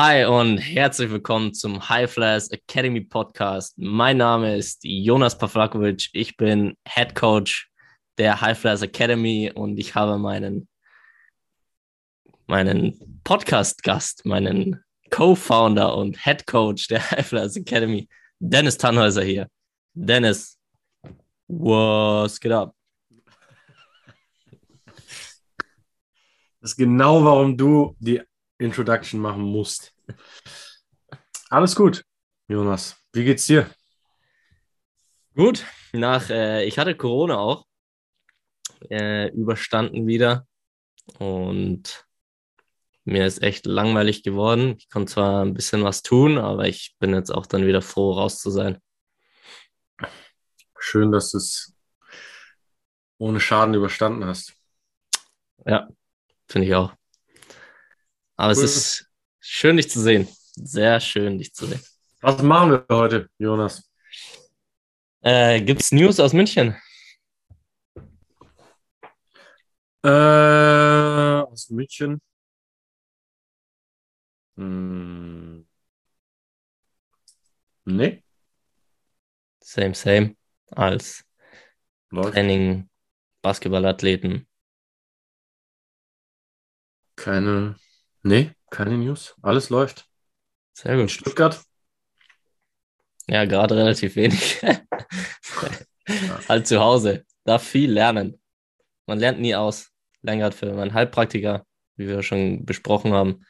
Hi und herzlich willkommen zum High Flyers Academy Podcast. Mein Name ist Jonas Pavlakovic. Ich bin Head Coach der High Flyers Academy und ich habe meinen, meinen Podcast-Gast, meinen Co-Founder und Head Coach der High Flyers Academy, Dennis Tannhäuser hier. Dennis, was geht ab? Das ist genau, warum du die Introduction machen musst. Alles gut, Jonas. Wie geht's dir? Gut. Nach, äh, ich hatte Corona auch äh, überstanden wieder und mir ist echt langweilig geworden. Ich konnte zwar ein bisschen was tun, aber ich bin jetzt auch dann wieder froh, raus zu sein. Schön, dass du es ohne Schaden überstanden hast. Ja, finde ich auch. Aber cool. es ist schön, dich zu sehen. Sehr schön, dich zu sehen. Was machen wir heute, Jonas? Äh, Gibt es News aus München? Äh, aus München? Hm. Nee. Same, same. Als Läuft. Training, Basketballathleten. Keine Nee, keine News. Alles läuft. Sehr gut. Stuttgart? Ja, gerade relativ wenig. halt zu Hause. Darf viel lernen. Man lernt nie aus. Längert für meinen Halbpraktiker, wie wir schon besprochen haben.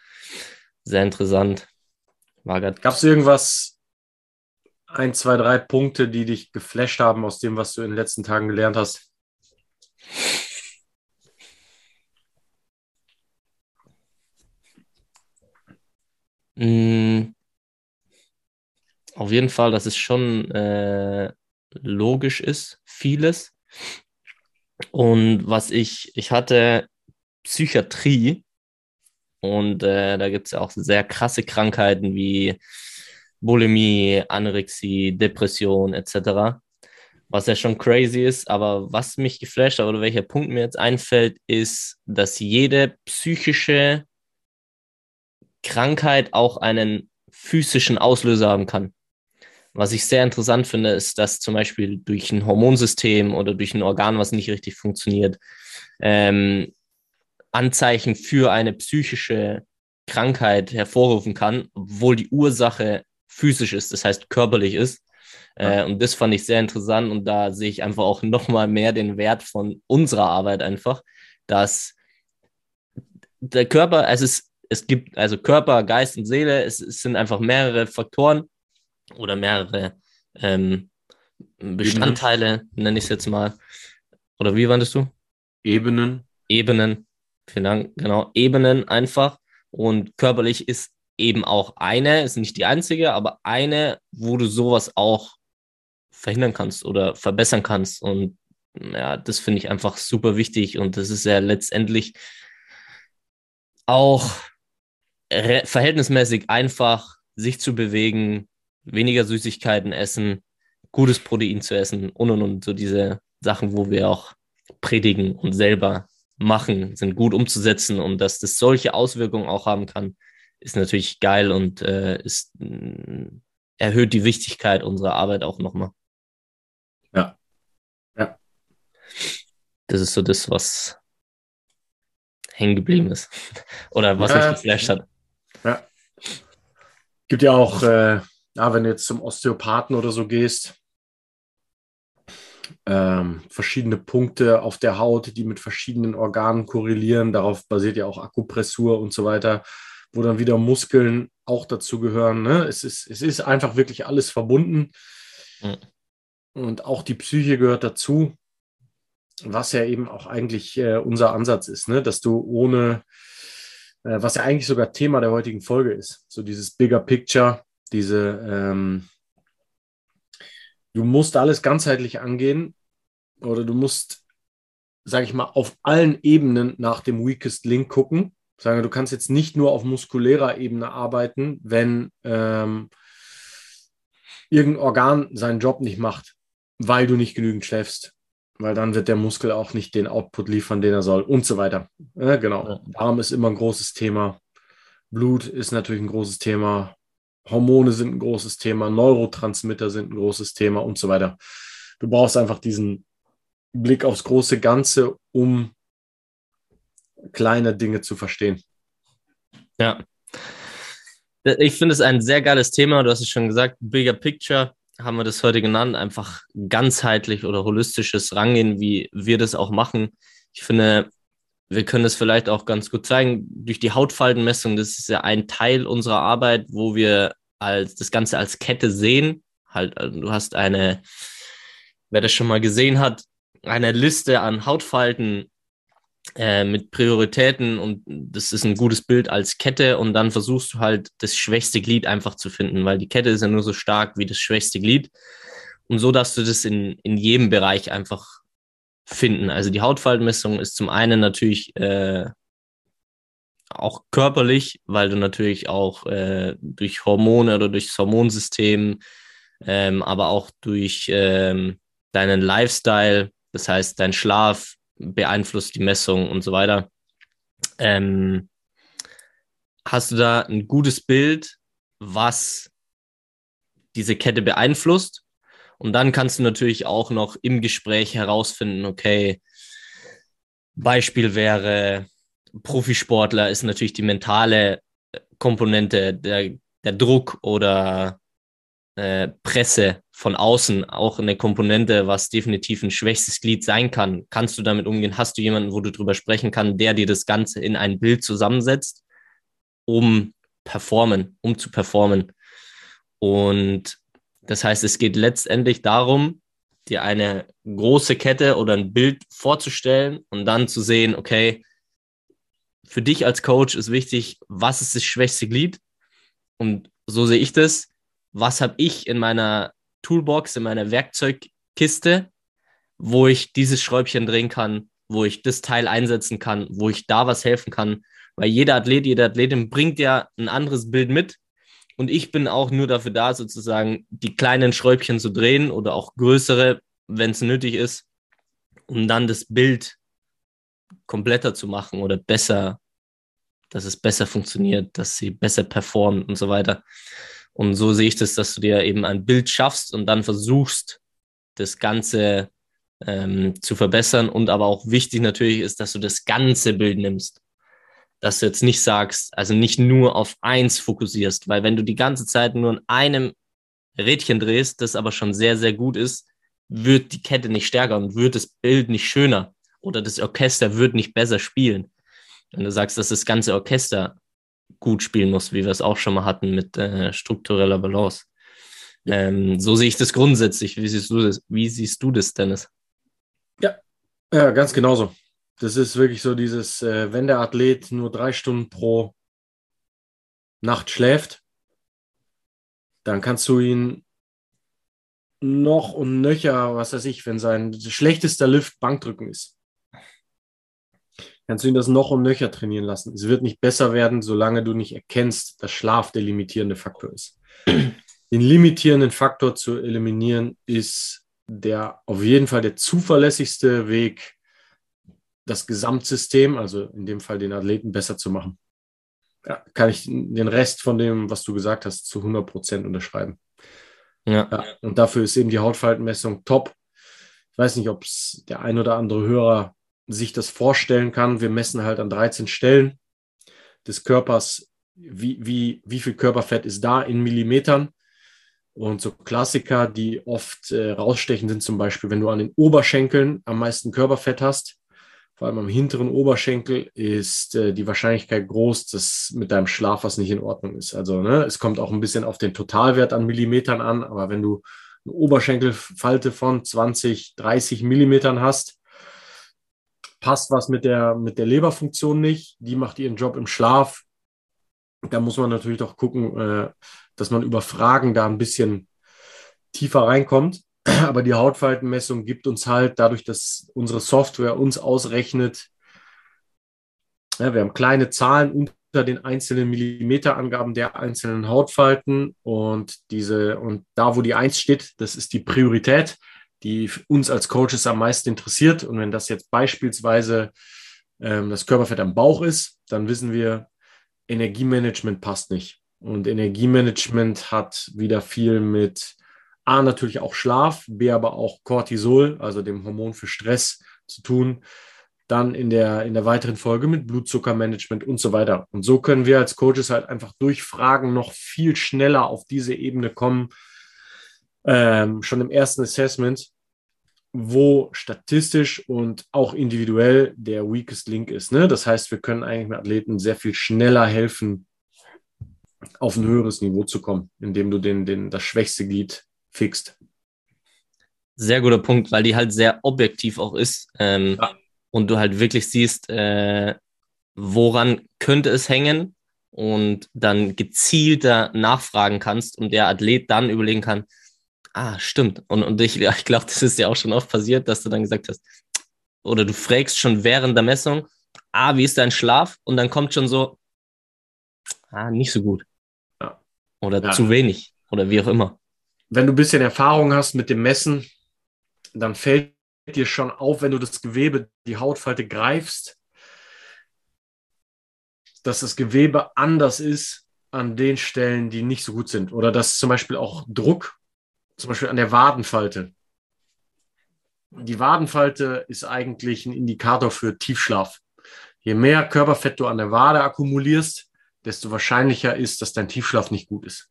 Sehr interessant. Gab es irgendwas, ein, zwei, drei Punkte, die dich geflasht haben aus dem, was du in den letzten Tagen gelernt hast? Mm, auf jeden Fall, dass es schon äh, logisch ist, vieles. Und was ich, ich hatte Psychiatrie und äh, da gibt es ja auch sehr krasse Krankheiten wie Bulimie, Anorexie, Depression etc. Was ja schon crazy ist, aber was mich geflasht hat oder welcher Punkt mir jetzt einfällt, ist, dass jede psychische Krankheit auch einen physischen Auslöser haben kann. Was ich sehr interessant finde, ist, dass zum Beispiel durch ein Hormonsystem oder durch ein Organ, was nicht richtig funktioniert, ähm, Anzeichen für eine psychische Krankheit hervorrufen kann, obwohl die Ursache physisch ist, das heißt körperlich ist. Äh, und das fand ich sehr interessant und da sehe ich einfach auch nochmal mehr den Wert von unserer Arbeit einfach, dass der Körper, also es es gibt also Körper, Geist und Seele, es, es sind einfach mehrere Faktoren oder mehrere ähm, Bestandteile, nenne ich es jetzt mal. Oder wie wandest du? Ebenen. Ebenen, vielen Dank, genau, Ebenen einfach. Und körperlich ist eben auch eine, ist nicht die einzige, aber eine, wo du sowas auch verhindern kannst oder verbessern kannst. Und ja, das finde ich einfach super wichtig. Und das ist ja letztendlich auch verhältnismäßig einfach, sich zu bewegen, weniger Süßigkeiten essen, gutes Protein zu essen und und und so diese Sachen, wo wir auch predigen und selber machen, sind gut umzusetzen und dass das solche Auswirkungen auch haben kann, ist natürlich geil und äh, ist, äh, erhöht die Wichtigkeit unserer Arbeit auch nochmal. Ja. Ja. Das ist so das, was hängen geblieben ist. Oder was ja, mich geflasht hat. Gibt ja auch, äh, ja, wenn du jetzt zum Osteopathen oder so gehst, ähm, verschiedene Punkte auf der Haut, die mit verschiedenen Organen korrelieren. Darauf basiert ja auch Akupressur und so weiter, wo dann wieder Muskeln auch dazu gehören. Ne? Es, ist, es ist einfach wirklich alles verbunden. Mhm. Und auch die Psyche gehört dazu, was ja eben auch eigentlich äh, unser Ansatz ist, ne? dass du ohne äh, was ja eigentlich sogar Thema der heutigen Folge ist. So dieses Bigger Picture, diese, ähm, du musst alles ganzheitlich angehen oder du musst, sage ich mal, auf allen Ebenen nach dem Weakest Link gucken. Sagen, du kannst jetzt nicht nur auf muskulärer Ebene arbeiten, wenn ähm, irgendein Organ seinen Job nicht macht, weil du nicht genügend schläfst weil dann wird der Muskel auch nicht den Output liefern, den er soll und so weiter. Ja, genau. Ja. Darm ist immer ein großes Thema. Blut ist natürlich ein großes Thema. Hormone sind ein großes Thema. Neurotransmitter sind ein großes Thema und so weiter. Du brauchst einfach diesen Blick aufs große Ganze, um kleine Dinge zu verstehen. Ja. Ich finde es ein sehr geiles Thema. Du hast es schon gesagt, Bigger Picture haben wir das heute genannt. Einfach ganzheitlich oder holistisches Rangehen, wie wir das auch machen. Ich finde, wir können es vielleicht auch ganz gut zeigen. Durch die Hautfaltenmessung, das ist ja ein Teil unserer Arbeit, wo wir als, das Ganze als Kette sehen. Halt, also du hast eine, wer das schon mal gesehen hat, eine Liste an Hautfalten äh, mit Prioritäten und das ist ein gutes Bild als Kette und dann versuchst du halt das schwächste Glied einfach zu finden, weil die Kette ist ja nur so stark wie das schwächste Glied und so, dass du das in, in jedem Bereich einfach finden. Also die Hautfaltmessung ist zum einen natürlich äh, auch körperlich, weil du natürlich auch äh, durch Hormone oder durch das Hormonsystem, ähm, aber auch durch ähm, deinen Lifestyle, das heißt dein Schlaf, beeinflusst die Messung und so weiter. Ähm, hast du da ein gutes Bild, was diese Kette beeinflusst? Und dann kannst du natürlich auch noch im Gespräch herausfinden, okay, Beispiel wäre, Profisportler ist natürlich die mentale Komponente, der, der Druck oder äh, Presse von außen auch eine Komponente, was definitiv ein schwächstes Glied sein kann. Kannst du damit umgehen? Hast du jemanden, wo du drüber sprechen kannst, der dir das Ganze in ein Bild zusammensetzt, um performen, um zu performen? Und das heißt, es geht letztendlich darum, dir eine große Kette oder ein Bild vorzustellen und dann zu sehen, okay, für dich als Coach ist wichtig, was ist das schwächste Glied? Und so sehe ich das was habe ich in meiner Toolbox, in meiner Werkzeugkiste, wo ich dieses Schräubchen drehen kann, wo ich das Teil einsetzen kann, wo ich da was helfen kann. Weil jeder Athlet, jede Athletin bringt ja ein anderes Bild mit. Und ich bin auch nur dafür da, sozusagen die kleinen Schräubchen zu drehen oder auch größere, wenn es nötig ist, um dann das Bild kompletter zu machen oder besser, dass es besser funktioniert, dass sie besser performen und so weiter. Und so sehe ich das, dass du dir eben ein Bild schaffst und dann versuchst, das Ganze ähm, zu verbessern. Und aber auch wichtig natürlich ist, dass du das ganze Bild nimmst. Dass du jetzt nicht sagst, also nicht nur auf eins fokussierst, weil wenn du die ganze Zeit nur in einem Rädchen drehst, das aber schon sehr, sehr gut ist, wird die Kette nicht stärker und wird das Bild nicht schöner oder das Orchester wird nicht besser spielen. Wenn du sagst, dass das ganze Orchester gut spielen muss, wie wir es auch schon mal hatten mit äh, struktureller Balance. Ähm, so sehe ich das grundsätzlich. Wie siehst du das, wie siehst du das Dennis? Ja, ja ganz genauso. Das ist wirklich so dieses, äh, wenn der Athlet nur drei Stunden pro Nacht schläft, dann kannst du ihn noch und nöcher, was weiß ich, wenn sein schlechtester Lift Bankdrücken ist kannst du ihn das noch und nöcher trainieren lassen. Es wird nicht besser werden, solange du nicht erkennst, dass Schlaf der limitierende Faktor ist. Den limitierenden Faktor zu eliminieren ist der auf jeden Fall der zuverlässigste Weg, das Gesamtsystem, also in dem Fall den Athleten besser zu machen. Ja, kann ich den Rest von dem, was du gesagt hast, zu 100 Prozent unterschreiben. Ja. ja. Und dafür ist eben die Hautfaltenmessung top. Ich weiß nicht, ob es der ein oder andere Hörer sich das vorstellen kann. Wir messen halt an 13 Stellen des Körpers, wie, wie, wie viel Körperfett ist da in Millimetern. Und so Klassiker, die oft äh, rausstechen, sind zum Beispiel, wenn du an den Oberschenkeln am meisten Körperfett hast, vor allem am hinteren Oberschenkel, ist äh, die Wahrscheinlichkeit groß, dass mit deinem Schlaf was nicht in Ordnung ist. Also ne, es kommt auch ein bisschen auf den Totalwert an Millimetern an, aber wenn du eine Oberschenkelfalte von 20, 30 Millimetern hast, passt was mit der, mit der Leberfunktion nicht, die macht ihren Job im Schlaf. Da muss man natürlich doch gucken, äh, dass man über Fragen da ein bisschen tiefer reinkommt. Aber die Hautfaltenmessung gibt uns halt dadurch, dass unsere Software uns ausrechnet, ja, wir haben kleine Zahlen unter den einzelnen Millimeterangaben der einzelnen Hautfalten und diese und da, wo die Eins steht, das ist die Priorität die uns als Coaches am meisten interessiert. Und wenn das jetzt beispielsweise ähm, das Körperfett am Bauch ist, dann wissen wir, Energiemanagement passt nicht. Und Energiemanagement hat wieder viel mit A, natürlich auch Schlaf, B, aber auch Cortisol, also dem Hormon für Stress zu tun. Dann in der, in der weiteren Folge mit Blutzuckermanagement und so weiter. Und so können wir als Coaches halt einfach durch Fragen noch viel schneller auf diese Ebene kommen, ähm, schon im ersten Assessment, wo statistisch und auch individuell der weakest link ist. Ne? Das heißt, wir können eigentlich mit Athleten sehr viel schneller helfen, auf ein höheres Niveau zu kommen, indem du den, den, das schwächste Glied fixt. Sehr guter Punkt, weil die halt sehr objektiv auch ist ähm, ja. und du halt wirklich siehst, äh, woran könnte es hängen und dann gezielter nachfragen kannst und der Athlet dann überlegen kann, ah, stimmt. Und, und ich, ich glaube, das ist ja auch schon oft passiert, dass du dann gesagt hast, oder du fragst schon während der Messung, ah, wie ist dein Schlaf? Und dann kommt schon so, ah, nicht so gut. Ja. Oder ja. zu wenig oder wie auch immer. Wenn du ein bisschen Erfahrung hast mit dem Messen, dann fällt dir schon auf, wenn du das Gewebe, die Hautfalte greifst, dass das Gewebe anders ist an den Stellen, die nicht so gut sind. Oder dass zum Beispiel auch Druck, zum Beispiel an der Wadenfalte. Die Wadenfalte ist eigentlich ein Indikator für Tiefschlaf. Je mehr Körperfett du an der Wade akkumulierst, desto wahrscheinlicher ist, dass dein Tiefschlaf nicht gut ist.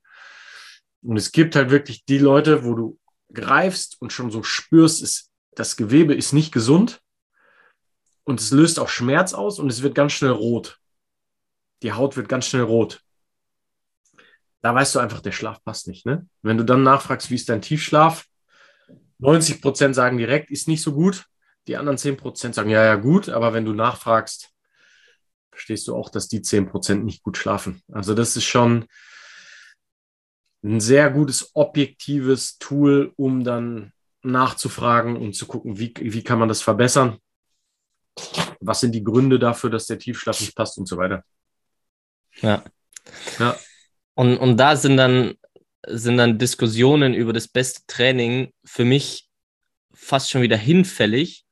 Und es gibt halt wirklich die Leute, wo du greifst und schon so spürst, ist, das Gewebe ist nicht gesund und es löst auch Schmerz aus und es wird ganz schnell rot. Die Haut wird ganz schnell rot. Da weißt du einfach, der Schlaf passt nicht. Ne? Wenn du dann nachfragst, wie ist dein Tiefschlaf? 90 Prozent sagen direkt, ist nicht so gut. Die anderen 10 Prozent sagen, ja, ja, gut. Aber wenn du nachfragst, verstehst du auch, dass die 10 Prozent nicht gut schlafen. Also das ist schon ein sehr gutes objektives Tool, um dann nachzufragen und zu gucken, wie, wie kann man das verbessern? Was sind die Gründe dafür, dass der Tiefschlaf nicht passt und so weiter. Ja. Ja. Und, und da sind dann, sind dann Diskussionen über das beste Training für mich fast schon wieder hinfällig.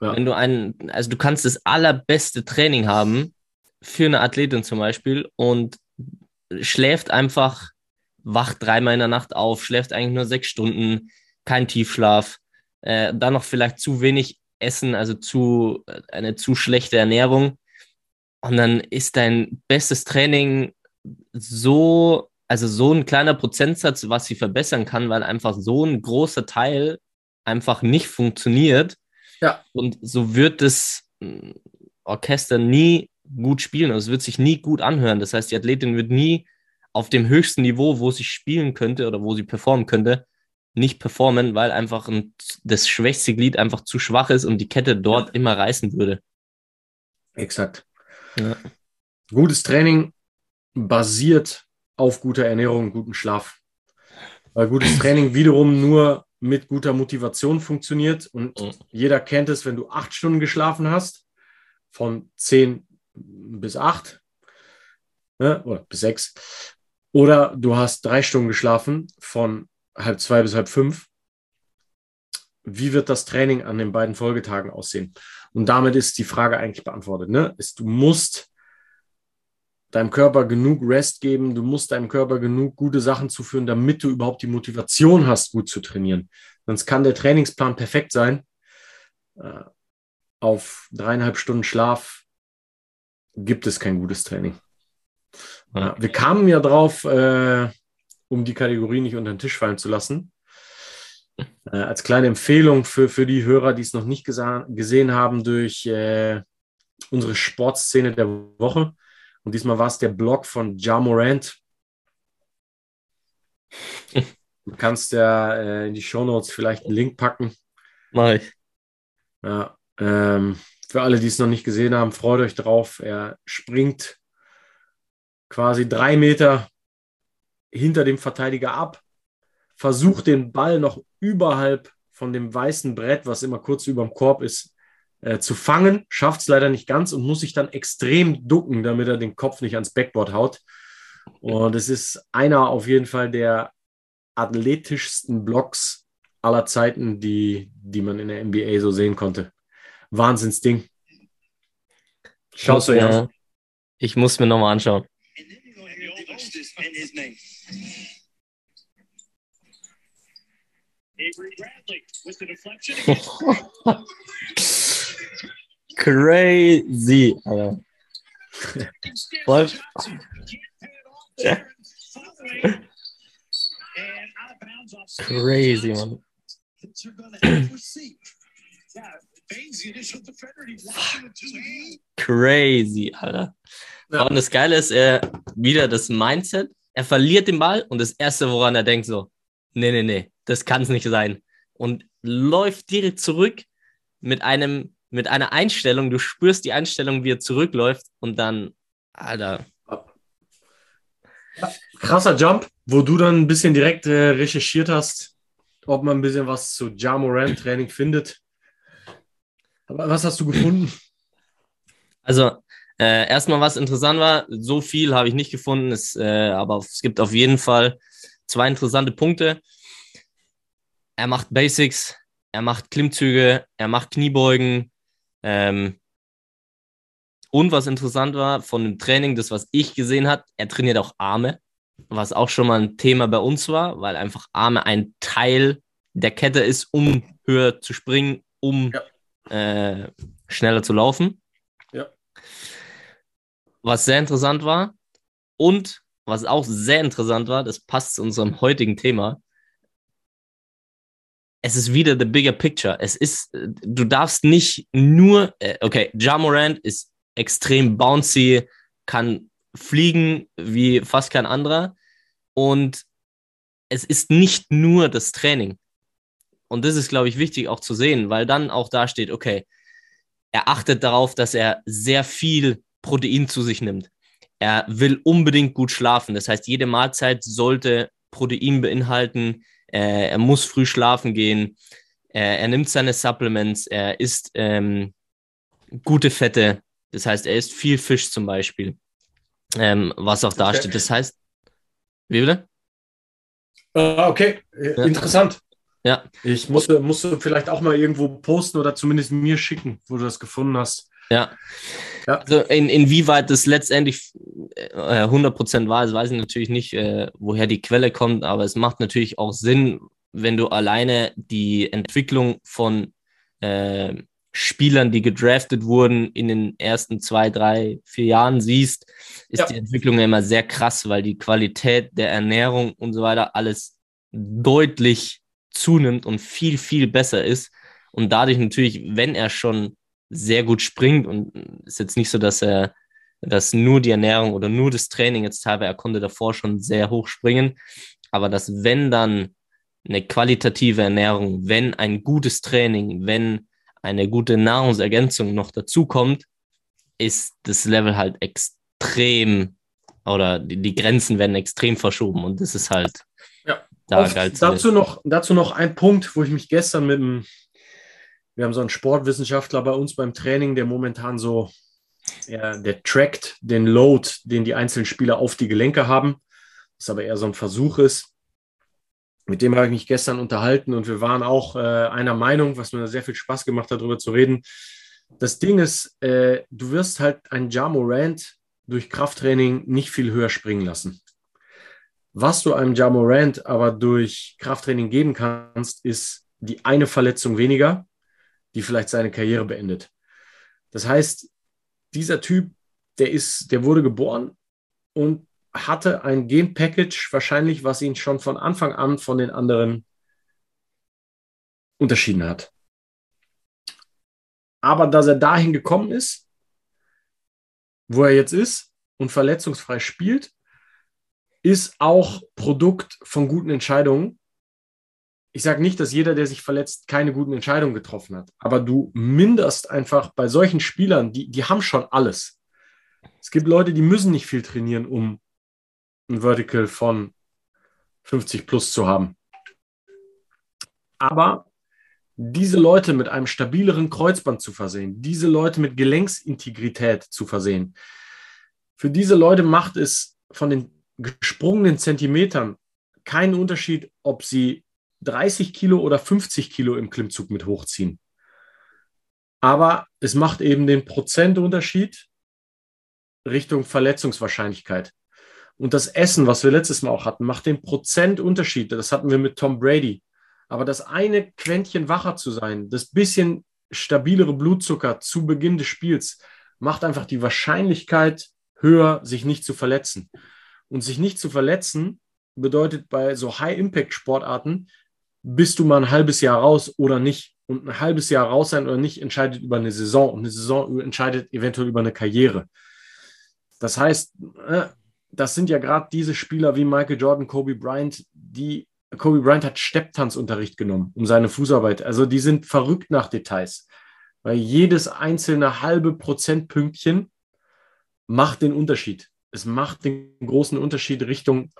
Ja. Wenn du einen, also du kannst das allerbeste Training haben für eine Athletin zum Beispiel und schläft einfach wacht dreimal in der Nacht auf, schläft eigentlich nur sechs Stunden, kein Tiefschlaf, äh, dann noch vielleicht zu wenig Essen, also zu, äh, eine zu schlechte Ernährung. Und dann ist dein bestes Training so, also so ein kleiner Prozentsatz, was sie verbessern kann, weil einfach so ein großer Teil einfach nicht funktioniert. Ja. Und so wird das hm, Orchester nie gut spielen. Also es wird sich nie gut anhören. Das heißt, die Athletin wird nie auf dem höchsten Niveau, wo sie spielen könnte oder wo sie performen könnte, nicht performen, weil einfach ein, das schwächste Glied einfach zu schwach ist und die Kette dort ja. immer reißen würde. Exakt. Ja. Gutes Training basiert auf guter Ernährung und gutem Schlaf. Weil gutes Training wiederum nur mit guter Motivation funktioniert und mhm. jeder kennt es, wenn du acht Stunden geschlafen hast, von zehn bis acht ne, oder bis sechs, oder du hast drei Stunden geschlafen von halb zwei bis halb fünf. Wie wird das Training an den beiden Folgetagen aussehen? Und damit ist die Frage eigentlich beantwortet. Ne? Ist, du musst deinem Körper genug Rest geben, du musst deinem Körper genug gute Sachen zuführen, damit du überhaupt die Motivation hast, gut zu trainieren. Sonst kann der Trainingsplan perfekt sein. Äh, auf dreieinhalb Stunden Schlaf gibt es kein gutes Training. Ja, wir kamen ja drauf, äh, um die Kategorie nicht unter den Tisch fallen zu lassen. Äh, als kleine Empfehlung für, für die Hörer, die es noch nicht gesehen haben, durch äh, unsere Sportszene der Woche. Und diesmal war es der Blog von Ja Morant. Du kannst ja äh, in die Shownotes vielleicht einen Link packen. Mach ich. Ja, ähm, für alle, die es noch nicht gesehen haben, freut euch drauf. Er springt quasi drei Meter hinter dem Verteidiger ab, versucht den Ball noch überhalb von dem weißen Brett, was immer kurz über dem Korb ist, äh, zu fangen, schafft es leider nicht ganz und muss sich dann extrem ducken, damit er den Kopf nicht ans Backboard haut. Und es ist einer auf jeden Fall der athletischsten Blocks aller Zeiten, die, die man in der NBA so sehen konnte. Wahnsinnsding. Schaust du ja. Ich muss mir nochmal anschauen. Crazy, Alter. Voll. Crazy, Mann. Crazy, Alter. Ja. Und das Geile ist, er wieder das Mindset. Er verliert den Ball und das Erste, woran er denkt, so, nee, nee, nee, das kann es nicht sein. Und läuft direkt zurück mit einem, mit einer Einstellung. Du spürst die Einstellung, wie er zurückläuft und dann, Alter, Krasser Jump, wo du dann ein bisschen direkt äh, recherchiert hast, ob man ein bisschen was zu Jamoran Training findet. Aber was hast du gefunden? Also, äh, erstmal, was interessant war, so viel habe ich nicht gefunden, es, äh, aber es gibt auf jeden Fall zwei interessante Punkte. Er macht Basics, er macht Klimmzüge, er macht Kniebeugen. Ähm, und was interessant war von dem Training, das, was ich gesehen habe, er trainiert auch Arme, was auch schon mal ein Thema bei uns war, weil einfach Arme ein Teil der Kette ist, um höher zu springen, um äh, schneller zu laufen. Ja. Was sehr interessant war und was auch sehr interessant war, das passt zu unserem heutigen Thema. Es ist wieder the bigger picture. Es ist, du darfst nicht nur, äh, okay, Ja Morant ist extrem bouncy, kann fliegen wie fast kein anderer und es ist nicht nur das Training. Und das ist, glaube ich, wichtig auch zu sehen, weil dann auch da steht, okay, er achtet darauf, dass er sehr viel Protein zu sich nimmt. Er will unbedingt gut schlafen. Das heißt, jede Mahlzeit sollte Protein beinhalten. Äh, er muss früh schlafen gehen. Äh, er nimmt seine Supplements. Er isst ähm, gute Fette. Das heißt, er isst viel Fisch zum Beispiel, ähm, was auch da Okay. steht. Das heißt, wie bitte? Ah, okay, äh, Ja. interessant. Ja. Ich musste, musste vielleicht auch mal irgendwo posten oder zumindest mir schicken, wo du das gefunden hast. Ja. Ja. Also in, inwieweit das letztendlich äh, 100% wahr ist, weiß ich natürlich nicht, äh, woher die Quelle kommt, aber es macht natürlich auch Sinn, wenn du alleine die Entwicklung von äh, Spielern, die gedraftet wurden, in den ersten zwei, drei, vier Jahren siehst, ist Ja. die Entwicklung ja immer sehr krass, weil die Qualität der Ernährung und so weiter alles deutlich zunimmt und viel, viel besser ist. Und dadurch natürlich, wenn er schon sehr gut springt und ist jetzt nicht so, dass er, dass nur die Ernährung oder nur das Training jetzt teilweise, er konnte davor schon sehr hoch springen, aber dass wenn dann eine qualitative Ernährung, wenn ein gutes Training, wenn eine gute Nahrungsergänzung noch dazu kommt, ist das Level halt extrem oder die, die Grenzen werden extrem verschoben und das ist halt Ja. da Auf, dazu, noch, dazu noch ein Punkt, wo ich mich gestern mit dem, wir haben so einen Sportwissenschaftler bei uns beim Training, der momentan so, ja, der trackt den Load, den die einzelnen Spieler auf die Gelenke haben, was aber eher so ein Versuch ist. Mit dem habe ich mich gestern unterhalten und wir waren auch äh, einer Meinung, was mir sehr viel Spaß gemacht hat, darüber zu reden. Das Ding ist, äh, du wirst halt einen Jamorant durch Krafttraining nicht viel höher springen lassen. Was du einem Jamorant aber durch Krafttraining geben kannst, ist die eine Verletzung weniger, die vielleicht seine Karriere beendet. Das heißt, dieser Typ, der ist, der wurde geboren und hatte ein Gen-Package wahrscheinlich, was ihn schon von Anfang an von den anderen unterschieden hat. Aber dass er dahin gekommen ist, wo er jetzt ist und verletzungsfrei spielt, ist auch Produkt von guten Entscheidungen. Ich sage nicht, dass jeder, der sich verletzt, keine guten Entscheidungen getroffen hat, aber du minderst einfach bei solchen Spielern, die, die haben schon alles. Es gibt Leute, die müssen nicht viel trainieren, um ein Vertical von 50 plus zu haben. Aber diese Leute mit einem stabileren Kreuzband zu versehen, diese Leute mit Gelenksintegrität zu versehen, für diese Leute macht es von den gesprungenen Zentimetern keinen Unterschied, ob sie 30 Kilo oder 50 Kilo im Klimmzug mit hochziehen. Aber es macht eben den Prozentunterschied Richtung Verletzungswahrscheinlichkeit. Und das Essen, was wir letztes Mal auch hatten, macht den Prozentunterschied. Das hatten wir mit Tom Brady. Aber das eine Quäntchen wacher zu sein, das bisschen stabilere Blutzucker zu Beginn des Spiels, macht einfach die Wahrscheinlichkeit höher, sich nicht zu verletzen. Und sich nicht zu verletzen bedeutet bei so High-Impact-Sportarten, bist du mal ein halbes Jahr raus oder nicht. Und ein halbes Jahr raus sein oder nicht entscheidet über eine Saison und eine Saison entscheidet eventuell über eine Karriere. Das heißt, äh, das sind ja gerade diese Spieler wie Michael Jordan, Kobe Bryant, die Kobe Bryant hat Stepptanzunterricht genommen um seine Fußarbeit. Also die sind verrückt nach Details, weil jedes einzelne halbe Prozentpünktchen macht den Unterschied. Es macht den großen Unterschied Richtung,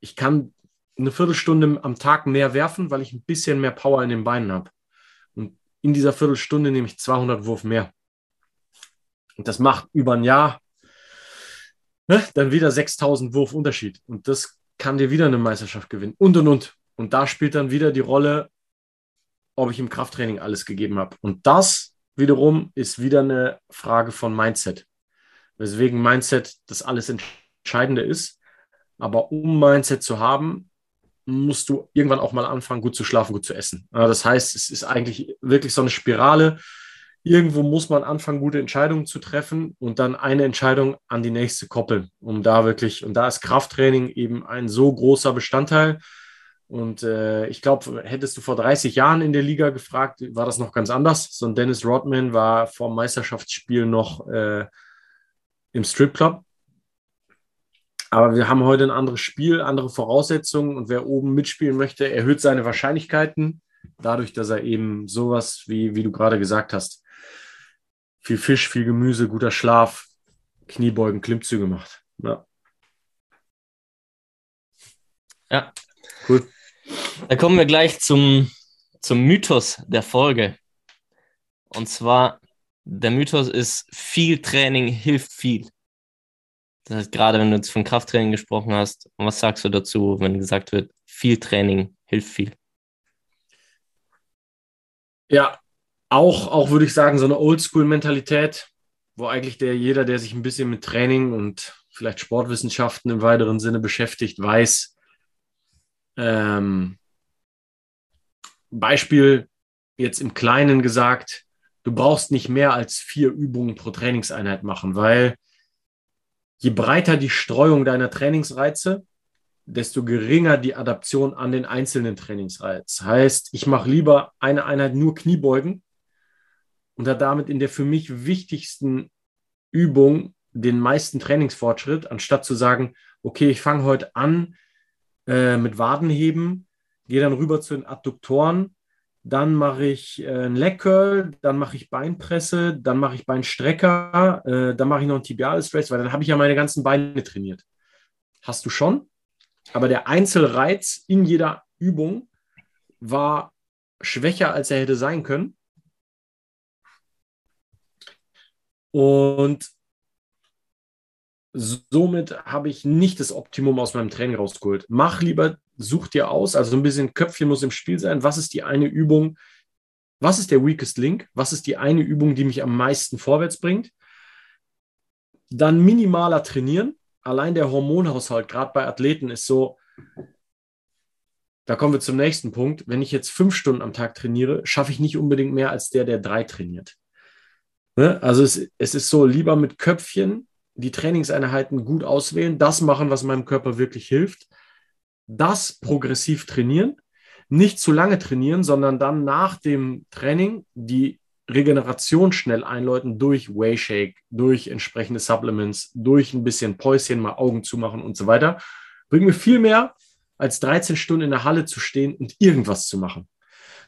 ich kann eine Viertelstunde am Tag mehr werfen, weil ich ein bisschen mehr Power in den Beinen habe. Und in dieser Viertelstunde nehme ich 200 Wurf mehr. Und das macht über ein Jahr ne, dann wieder 6000 Wurf Unterschied. Und das kann dir wieder eine Meisterschaft gewinnen. Und und und. Und da spielt dann wieder die Rolle, ob ich im Krafttraining alles gegeben habe. Und das wiederum ist wieder eine Frage von Mindset. Weswegen Mindset das alles Entscheidende ist. Aber um Mindset zu haben, musst du irgendwann auch mal anfangen, gut zu schlafen, gut zu essen. Das heißt, es ist eigentlich wirklich so eine Spirale. Irgendwo muss man anfangen, gute Entscheidungen zu treffen und dann eine Entscheidung an die nächste koppeln, um da wirklich, und da ist Krafttraining eben ein so großer Bestandteil. Und äh, ich glaube, hättest du vor 30 Jahren in der Liga gefragt, war das noch ganz anders. So ein Dennis Rodman war vor dem Meisterschaftsspiel noch äh, im Stripclub aber wir haben heute ein anderes Spiel, andere Voraussetzungen und wer oben mitspielen möchte, erhöht seine Wahrscheinlichkeiten, dadurch, dass er eben sowas, wie, wie du gerade gesagt hast, viel Fisch, viel Gemüse, guter Schlaf, Kniebeugen, Klimmzüge macht. Ja. Ja. Cool. Da kommen wir gleich zum, zum Mythos der Folge. Und zwar, der Mythos ist, viel Training hilft viel. Das heißt, gerade wenn du jetzt von Krafttraining gesprochen hast, was sagst du dazu, wenn gesagt wird, viel Training hilft viel? Ja, auch, auch würde ich sagen, so eine Oldschool-Mentalität, wo eigentlich der jeder, der sich ein bisschen mit Training und vielleicht Sportwissenschaften im weiteren Sinne beschäftigt, weiß. Ähm, Beispiel jetzt im Kleinen gesagt, du brauchst nicht mehr als vier Übungen pro Trainingseinheit machen, weil je breiter die Streuung deiner Trainingsreize, desto geringer die Adaption an den einzelnen Trainingsreiz. Heißt, ich mache lieber eine Einheit nur Kniebeugen und da damit in der für mich wichtigsten Übung den meisten Trainingsfortschritt, anstatt zu sagen, okay, ich fange heute an äh, mit Wadenheben, gehe dann rüber zu den Adduktoren, dann mache ich äh, einen Leg Curl, dann mache ich Beinpresse, dann mache ich Beinstrecker, äh, dann mache ich noch einen Tibial Stretch, weil dann habe ich ja meine ganzen Beine trainiert. Hast du schon? Aber der Einzelreiz in jeder Übung war schwächer, als er hätte sein können. Und somit habe ich nicht das Optimum aus meinem Training rausgeholt. Mach lieber such dir aus, also ein bisschen Köpfchen muss im Spiel sein. Was ist die eine Übung? Was ist der weakest link? Was ist die eine Übung, die mich am meisten vorwärts bringt? Dann minimaler trainieren. Allein der Hormonhaushalt, gerade bei Athleten, ist so, da kommen wir zum nächsten Punkt. Wenn ich jetzt fünf Stunden am Tag trainiere, schaffe ich nicht unbedingt mehr als der, der drei trainiert. Ne? Also es, es ist so, lieber mit Köpfchen die Trainingseinheiten gut auswählen, das machen, was meinem Körper wirklich hilft, das progressiv trainieren, nicht zu lange trainieren, sondern dann nach dem Training die Regeneration schnell einläuten durch Wayshake, durch entsprechende Supplements, durch ein bisschen Päuschen, mal Augen zumachen und so weiter, bringt mir viel mehr, als 13 Stunden in der Halle zu stehen und irgendwas zu machen.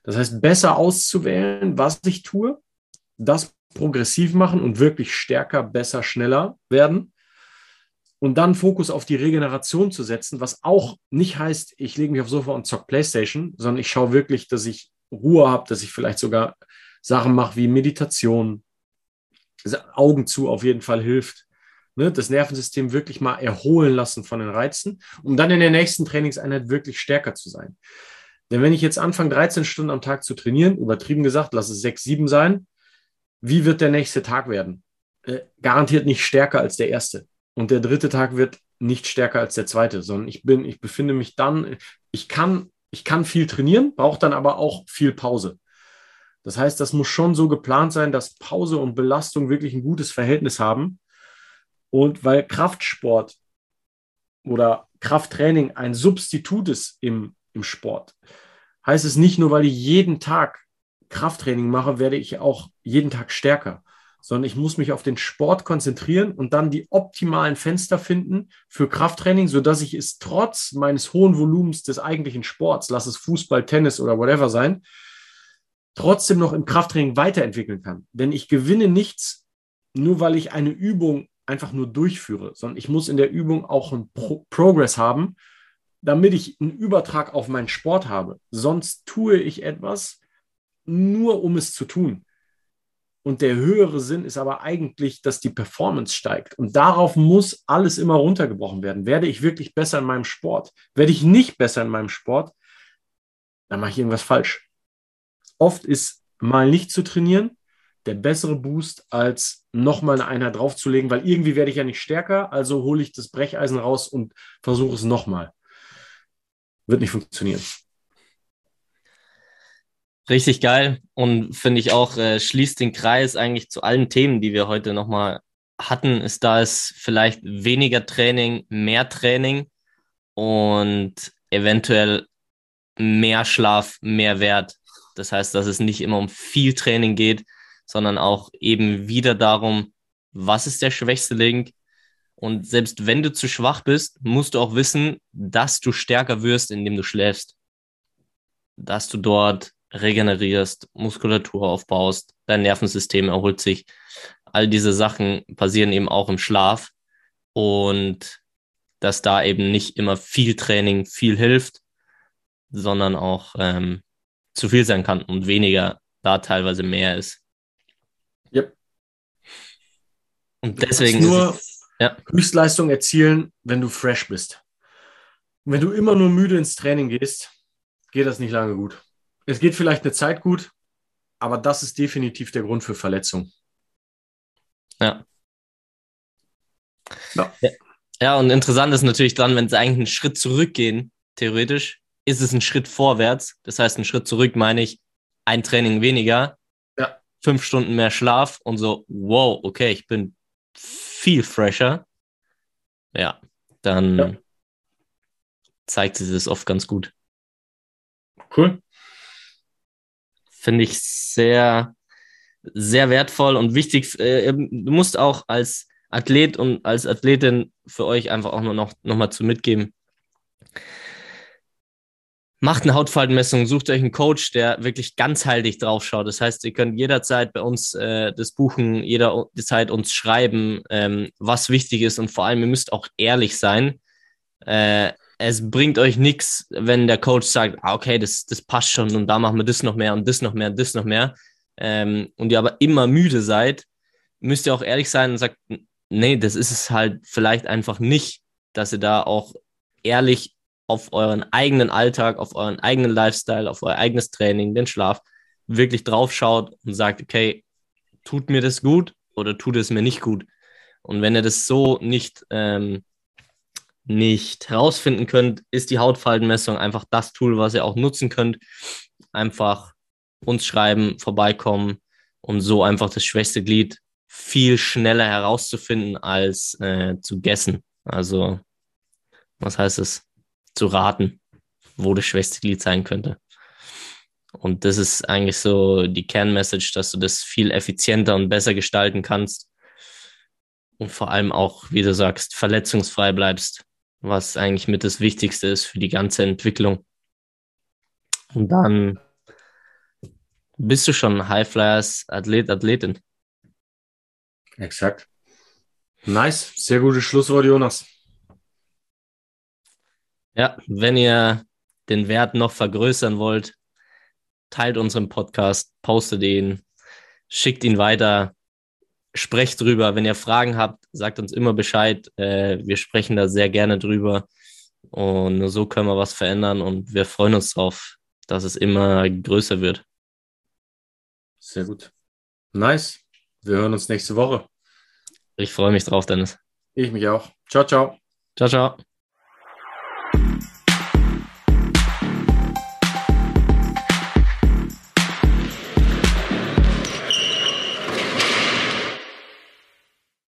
Das heißt, besser auszuwählen, was ich tue, das progressiv machen und wirklich stärker, besser, schneller werden und dann Fokus auf die Regeneration zu setzen, was auch nicht heißt, ich lege mich aufs Sofa und zock Playstation, sondern ich schaue wirklich, dass ich Ruhe habe, dass ich vielleicht sogar Sachen mache wie Meditation, Augen zu auf jeden Fall hilft, ne, das Nervensystem wirklich mal erholen lassen von den Reizen, um dann in der nächsten Trainingseinheit wirklich stärker zu sein. Denn wenn ich jetzt anfange, 13 Stunden am Tag zu trainieren, übertrieben gesagt, lass es 6, 7 sein, wie wird der nächste Tag werden? Äh, garantiert nicht stärker als der erste. Und der dritte Tag wird nicht stärker als der zweite, sondern ich bin, ich befinde mich dann, ich kann, ich kann viel trainieren, brauche dann aber auch viel Pause. Das heißt, das muss schon so geplant sein, dass Pause und Belastung wirklich ein gutes Verhältnis haben. Und weil Kraftsport oder Krafttraining ein Substitut ist im, im Sport, heißt es nicht nur, weil ich jeden Tag Krafttraining mache, werde ich auch jeden Tag stärker, sondern ich muss mich auf den Sport konzentrieren und dann die optimalen Fenster finden für Krafttraining, sodass ich es trotz meines hohen Volumens des eigentlichen Sports, lass es Fußball, Tennis oder whatever sein, trotzdem noch im Krafttraining weiterentwickeln kann. Denn ich gewinne nichts, nur weil ich eine Übung einfach nur durchführe, sondern ich muss in der Übung auch einen Pro Progress haben, damit ich einen Übertrag auf meinen Sport habe. Sonst tue ich etwas nur, um es zu tun. Und der höhere Sinn ist aber eigentlich, dass die Performance steigt. Und darauf muss alles immer runtergebrochen werden. Werde ich wirklich besser in meinem Sport? Werde ich nicht besser in meinem Sport? Dann mache ich irgendwas falsch oft ist mal nicht zu trainieren der bessere Boost, als nochmal eine Einheit draufzulegen, weil irgendwie werde ich ja nicht stärker, also hole ich das Brecheisen raus und versuche es nochmal. Wird nicht funktionieren. Richtig geil und finde ich auch, äh, schließt den Kreis eigentlich zu allen Themen, die wir heute nochmal hatten, ist da es vielleicht weniger Training, mehr Training und eventuell mehr Schlaf, mehr Wert das heißt, dass es nicht immer um viel Training geht, sondern auch eben wieder darum, was ist der schwächste Link. Und selbst wenn du zu schwach bist, musst du auch wissen, dass du stärker wirst, indem du schläfst. Dass du dort regenerierst, Muskulatur aufbaust, dein Nervensystem erholt sich. All diese Sachen passieren eben auch im Schlaf. Und dass da eben nicht immer viel Training viel hilft, sondern auch ähm, zu viel sein kann und weniger da teilweise mehr ist. Yep. Und deswegen du nur es, ja. Höchstleistung erzielen, wenn du fresh bist. Und wenn du immer nur müde ins Training gehst, geht das nicht lange gut. Es geht vielleicht eine Zeit gut, aber das ist definitiv der Grund für Verletzung. Ja. Ja. ja, und interessant ist natürlich dann, wenn sie eigentlich einen Schritt zurückgehen, theoretisch, ist es ein Schritt vorwärts. Das heißt, ein Schritt zurück meine ich ein Training weniger, ja. fünf Stunden mehr Schlaf und so, wow, okay, ich bin viel fresher. Ja, dann ja. zeigt sich das oft ganz gut. Cool. Finde ich sehr, sehr wertvoll und wichtig. Äh, du musst auch als Athlet und als Athletin für euch einfach auch nur noch, noch mal zu mitgeben macht eine Hautfaltenmessung, sucht euch einen Coach, der wirklich ganzheitlich draufschaut. Das heißt, ihr könnt jederzeit bei uns äh, das buchen, jederzeit uns schreiben, ähm, was wichtig ist und vor allem, ihr müsst auch ehrlich sein. Äh, es bringt euch nichts, wenn der Coach sagt, ah, okay, das, das passt schon und da machen wir das noch mehr und das noch mehr und das noch mehr. Ähm, und ihr aber immer müde seid, müsst ihr auch ehrlich sein und sagt, nee, das ist es halt vielleicht einfach nicht, dass ihr da auch ehrlich auf euren eigenen Alltag, auf euren eigenen Lifestyle, auf euer eigenes Training, den Schlaf wirklich drauf schaut und sagt, okay, tut mir das gut oder tut es mir nicht gut? Und wenn ihr das so nicht, ähm, nicht herausfinden könnt, ist die Hautfaltenmessung einfach das Tool, was ihr auch nutzen könnt. Einfach uns schreiben, vorbeikommen und so einfach das schwächste Glied viel schneller herauszufinden als äh, zu gessen. Also, was heißt es? zu raten, wo das schwächste Glied sein könnte. Und das ist eigentlich so die Kernmessage, dass du das viel effizienter und besser gestalten kannst und vor allem auch, wie du sagst, verletzungsfrei bleibst, was eigentlich mit das Wichtigste ist für die ganze Entwicklung. Und dann bist du schon Highflyers Athlet, Athletin. Exakt. Nice, sehr gutes Schlusswort, Jonas. Ja, wenn ihr den Wert noch vergrößern wollt, teilt unseren Podcast, postet ihn, schickt ihn weiter, sprecht drüber. Wenn ihr Fragen habt, sagt uns immer Bescheid. Äh, wir sprechen da sehr gerne drüber. Und nur so können wir was verändern und wir freuen uns drauf, dass es immer größer wird. Sehr gut. Nice. Wir hören uns nächste Woche. Ich freue mich drauf, Dennis. Ich mich auch. Ciao, ciao. Ciao, ciao.